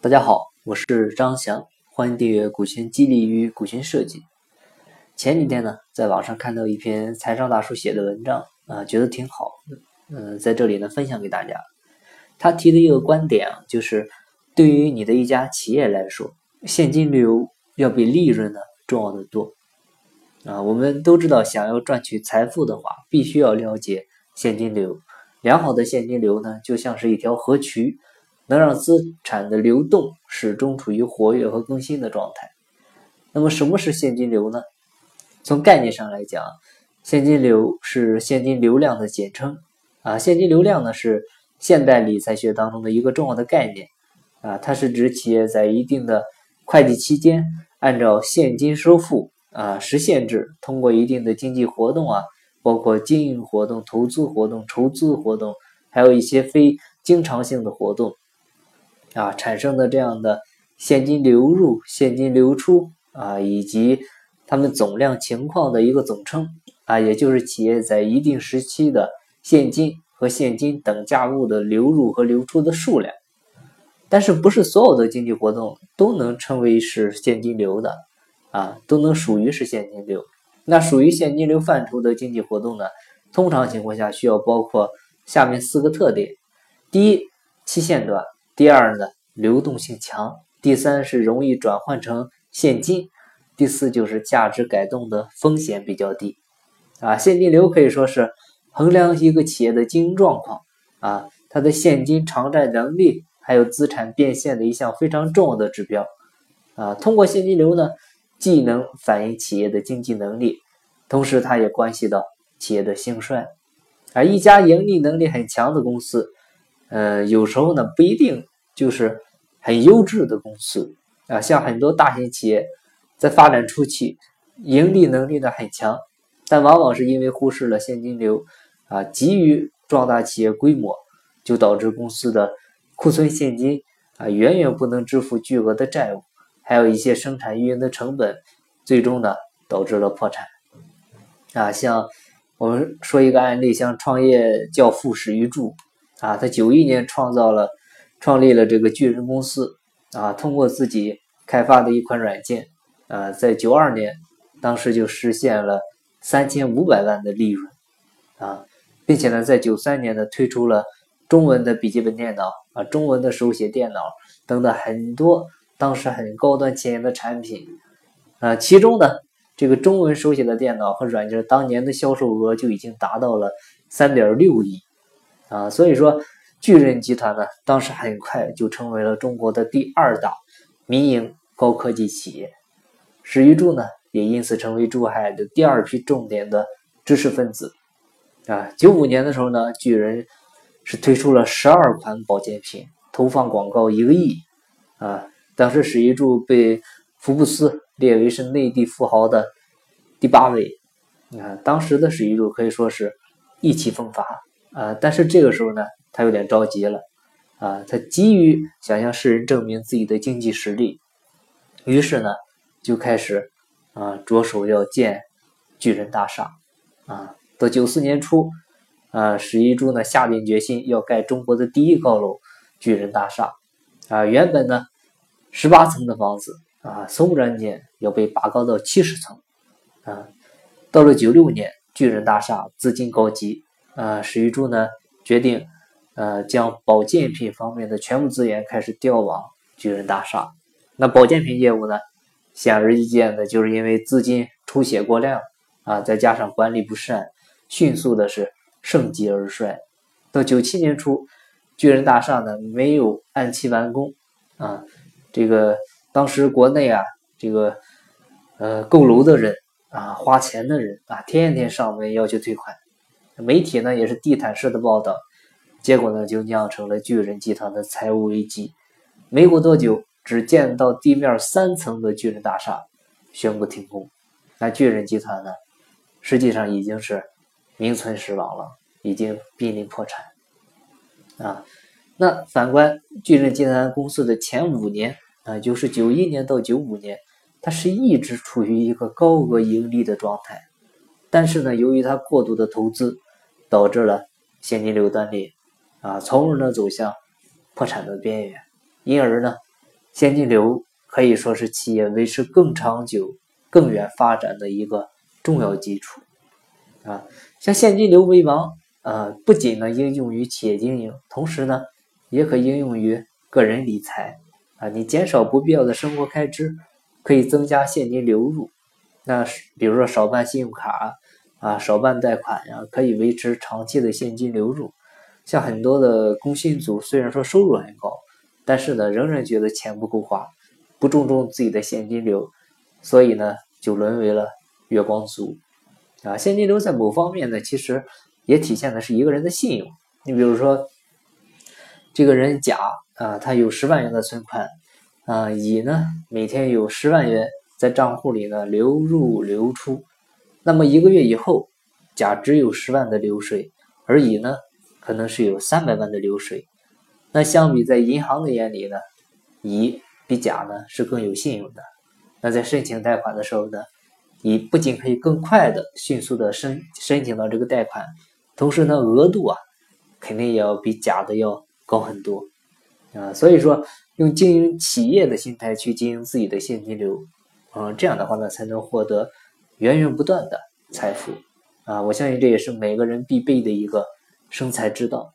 大家好，我是张翔，欢迎订阅股权激励与股权设计。前几天呢，在网上看到一篇财商大叔写的文章啊，觉得挺好，嗯，在这里呢分享给大家。他提的一个观点啊，就是对于你的一家企业来说，现金流要比利润呢重要的多啊。我们都知道，想要赚取财富的话，必须要了解现金流。良好的现金流呢，就像是一条河渠。能让资产的流动始终处于活跃和更新的状态。那么，什么是现金流呢？从概念上来讲，现金流是现金流量的简称。啊，现金流量呢是现代理财学当中的一个重要的概念。啊，它是指企业在一定的会计期间，按照现金收付啊实现制，通过一定的经济活动啊，包括经营活动、投资活动、筹资活动，还有一些非经常性的活动。啊，产生的这样的现金流入、现金流出啊，以及它们总量情况的一个总称啊，也就是企业在一定时期的现金和现金等价物的流入和流出的数量。但是，不是所有的经济活动都能称为是现金流的啊，都能属于是现金流。那属于现金流范畴的经济活动呢，通常情况下需要包括下面四个特点：第一，期限短。第二呢，流动性强；第三是容易转换成现金；第四就是价值改动的风险比较低。啊，现金流可以说是衡量一个企业的经营状况啊，它的现金偿债能力还有资产变现的一项非常重要的指标。啊，通过现金流呢，既能反映企业的经济能力，同时它也关系到企业的兴衰。而一家盈利能力很强的公司。呃，有时候呢不一定就是很优质的公司啊，像很多大型企业在发展初期，盈利能力呢很强，但往往是因为忽视了现金流啊，急于壮大企业规模，就导致公司的库存现金啊远远不能支付巨额的债务，还有一些生产运营的成本，最终呢导致了破产啊。像我们说一个案例，像创业教父史玉柱。啊，他九一年创造了、创立了这个巨人公司，啊，通过自己开发的一款软件，啊，在九二年，当时就实现了三千五百万的利润，啊，并且呢，在九三年呢，推出了中文的笔记本电脑，啊，中文的手写电脑等等很多当时很高端前沿的产品，啊，其中呢，这个中文手写的电脑和软件当年的销售额就已经达到了三点六亿。啊，所以说巨人集团呢，当时很快就成为了中国的第二大民营高科技企业。史玉柱呢，也因此成为珠海的第二批重点的知识分子。啊，九五年的时候呢，巨人是推出了十二款保健品，投放广告一个亿。啊，当时史玉柱被福布斯列为是内地富豪的第八位。你看，当时的史玉柱可以说是意气风发。啊，但是这个时候呢，他有点着急了，啊，他急于想向世人证明自己的经济实力，于是呢，就开始啊，着手要建巨人大厦，啊，到九四年初，啊，史一柱呢下定决心要盖中国的第一高楼巨人大厦，啊，原本呢十八层的房子，啊，突然间要被拔高到七十层，啊，到了九六年，巨人大厦资金告急。呃，史玉柱呢决定，呃，将保健品方面的全部资源开始调往巨人大厦。那保健品业务呢，显而易见的就是因为资金出血过量啊，再加上管理不善，迅速的是盛极而衰。到九七年初，巨人大厦呢没有按期完工啊，这个当时国内啊，这个呃购楼的人啊，花钱的人啊，天天上门要求退款。媒体呢也是地毯式的报道，结果呢就酿成了巨人集团的财务危机。没过多久，只见到地面三层的巨人大厦宣布停工。那巨人集团呢，实际上已经是名存实亡了，已经濒临破产。啊，那反观巨人集团公司的前五年啊，就是九一年到九五年，它是一直处于一个高额盈利的状态。但是呢，由于它过度的投资，导致了现金流断裂，啊，从而呢走向破产的边缘，因而呢，现金流可以说是企业维持更长久、更远发展的一个重要基础啊。像现金流为王，啊，不仅呢应用于企业经营，同时呢也可应用于个人理财啊。你减少不必要的生活开支，可以增加现金流入。那比如说少办信用卡啊，少办贷款呀，可以维持长期的现金流入。像很多的工薪族，虽然说收入很高，但是呢，仍然觉得钱不够花，不注重自己的现金流，所以呢，就沦为了月光族。啊，现金流在某方面呢，其实也体现的是一个人的信用。你比如说，这个人甲啊，他有十万元的存款，啊，乙呢，每天有十万元在账户里呢流入流出，那么一个月以后，甲只有十万的流水，而乙呢？可能是有三百万的流水，那相比在银行的眼里呢，乙比甲呢是更有信用的。那在申请贷款的时候呢，乙不仅可以更快的、迅速的申申请到这个贷款，同时呢额度啊，肯定也要比甲的要高很多啊。所以说，用经营企业的心态去经营自己的现金流，嗯，这样的话呢，才能获得源源不断的财富啊。我相信这也是每个人必备的一个。生财之道。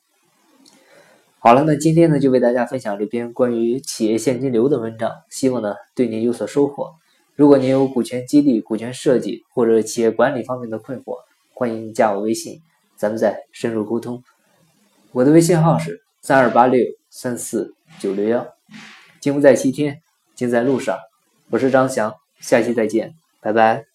好了，那今天呢就为大家分享这篇关于企业现金流的文章，希望呢对您有所收获。如果您有股权激励、股权设计或者企业管理方面的困惑，欢迎加我微信，咱们再深入沟通。我的微信号是三二八六三四九六幺。金不在西天，金在路上。我是张翔，下期再见，拜拜。